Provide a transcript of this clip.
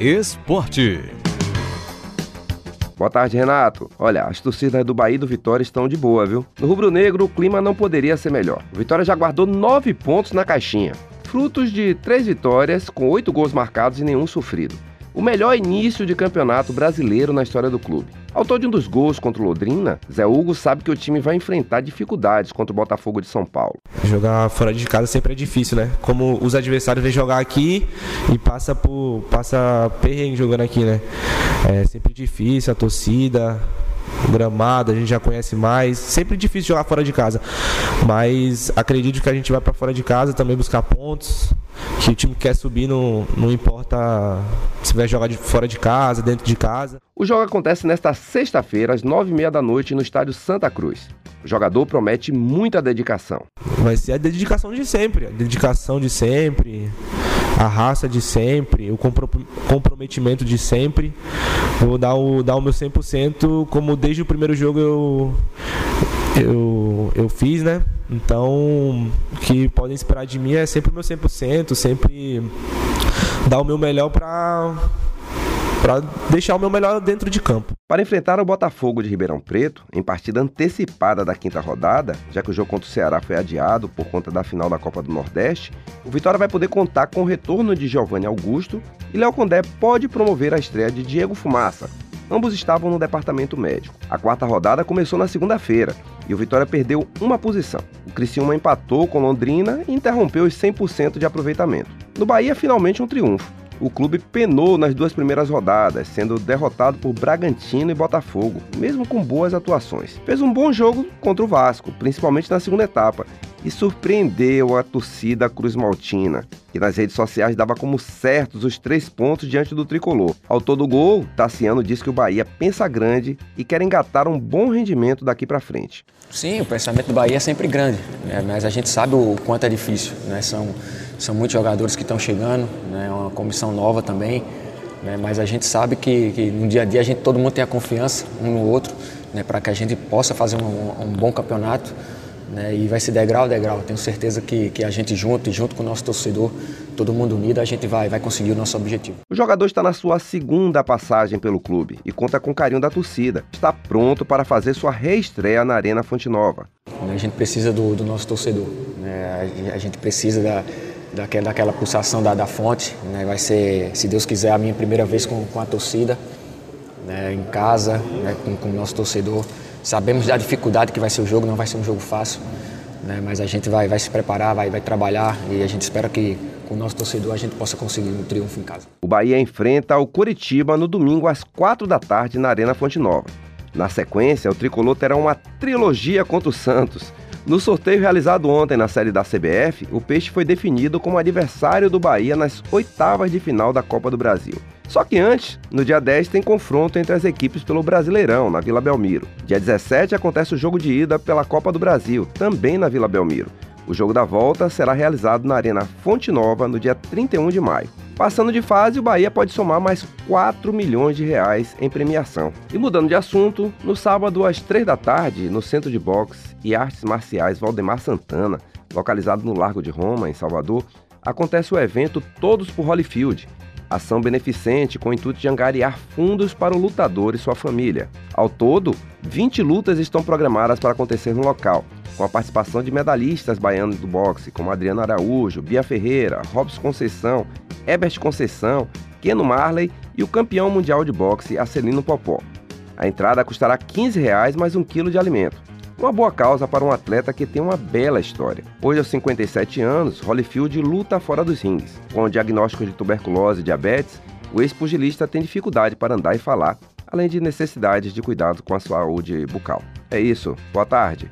Esporte. Boa tarde, Renato. Olha, as torcidas do Bahia e do Vitória estão de boa, viu? No rubro-negro, o clima não poderia ser melhor. O Vitória já guardou nove pontos na caixinha, frutos de três vitórias, com oito gols marcados e nenhum sofrido o melhor início de campeonato brasileiro na história do clube. Autor de um dos gols contra o Londrina, Zé Hugo sabe que o time vai enfrentar dificuldades contra o Botafogo de São Paulo. Jogar fora de casa sempre é difícil, né? Como os adversários vêm jogar aqui e passa por passa perrengue jogando aqui, né? É sempre difícil a torcida, gramado, a gente já conhece mais. Sempre difícil jogar fora de casa. Mas acredito que a gente vai para fora de casa também buscar pontos. Que o time quer subir, não, não importa se vai jogar de fora de casa, dentro de casa. O jogo acontece nesta sexta-feira, às nove e meia da noite, no estádio Santa Cruz. O jogador promete muita dedicação. Vai ser a dedicação de sempre, a dedicação de sempre a raça de sempre, o comprometimento de sempre. Vou dar o, dar o meu 100%, como desde o primeiro jogo eu, eu, eu fiz, né? Então, o que podem esperar de mim é sempre o meu 100%, sempre dar o meu melhor para para deixar o meu melhor dentro de campo. Para enfrentar o Botafogo de Ribeirão Preto, em partida antecipada da quinta rodada, já que o jogo contra o Ceará foi adiado por conta da final da Copa do Nordeste, o Vitória vai poder contar com o retorno de Giovanni Augusto e Léo Condé pode promover a estreia de Diego Fumaça. Ambos estavam no departamento médico. A quarta rodada começou na segunda-feira e o Vitória perdeu uma posição. O Criciúma empatou com Londrina e interrompeu os 100% de aproveitamento. No Bahia, finalmente um triunfo o clube penou nas duas primeiras rodadas, sendo derrotado por Bragantino e Botafogo, mesmo com boas atuações. Fez um bom jogo contra o Vasco, principalmente na segunda etapa, e surpreendeu a torcida Cruz Maltina, que nas redes sociais dava como certos os três pontos diante do tricolor. Ao todo gol, Tassiano disse que o Bahia pensa grande e quer engatar um bom rendimento daqui para frente. Sim, o pensamento do Bahia é sempre grande, né? mas a gente sabe o quanto é difícil. Né? São são muitos jogadores que estão chegando, né? é uma comissão nova também, né? mas a gente sabe que, que, no dia a dia a gente, todo mundo tem a confiança um no outro, né? para que a gente possa fazer um, um bom campeonato. Né? E vai ser degrau a degrau. Tenho certeza que, que a gente junto e junto com o nosso torcedor, todo mundo unido, a gente vai, vai conseguir o nosso objetivo. O jogador está na sua segunda passagem pelo clube e conta com o carinho da torcida. Está pronto para fazer sua reestreia na Arena Fonte Nova. A gente precisa do, do nosso torcedor. Né? A gente precisa da daquela, daquela pulsação da, da fonte. Né? Vai ser, se Deus quiser, a minha primeira vez com, com a torcida, né? em casa, né? com, com o nosso torcedor. Sabemos da dificuldade que vai ser o jogo, não vai ser um jogo fácil, né? mas a gente vai, vai se preparar, vai, vai trabalhar e a gente espera que com o nosso torcedor a gente possa conseguir um triunfo em casa. O Bahia enfrenta o Curitiba no domingo às quatro da tarde na Arena Fonte Nova. Na sequência, o tricolor terá uma trilogia contra o Santos no sorteio realizado ontem na série da CBF, o Peixe foi definido como adversário do Bahia nas oitavas de final da Copa do Brasil. Só que antes, no dia 10, tem confronto entre as equipes pelo Brasileirão, na Vila Belmiro. Dia 17 acontece o jogo de ida pela Copa do Brasil, também na Vila Belmiro. O jogo da volta será realizado na Arena Fonte Nova no dia 31 de maio. Passando de fase, o Bahia pode somar mais 4 milhões de reais em premiação. E mudando de assunto, no sábado às 3 da tarde, no Centro de Boxe e Artes Marciais Valdemar Santana, localizado no Largo de Roma, em Salvador, acontece o evento Todos por Holyfield, ação beneficente com o intuito de angariar fundos para o lutador e sua família. Ao todo, 20 lutas estão programadas para acontecer no local, com a participação de medalhistas baianos do boxe, como Adriano Araújo, Bia Ferreira, Robson Conceição Herbert Conceição, Keno Marley e o campeão mundial de boxe Acelino Popó. A entrada custará 15 reais mais um quilo de alimento. Uma boa causa para um atleta que tem uma bela história. Hoje, aos 57 anos, Holyfield luta fora dos rings. Com o diagnóstico de tuberculose e diabetes, o ex-pugilista tem dificuldade para andar e falar, além de necessidades de cuidado com a saúde bucal. É isso. Boa tarde.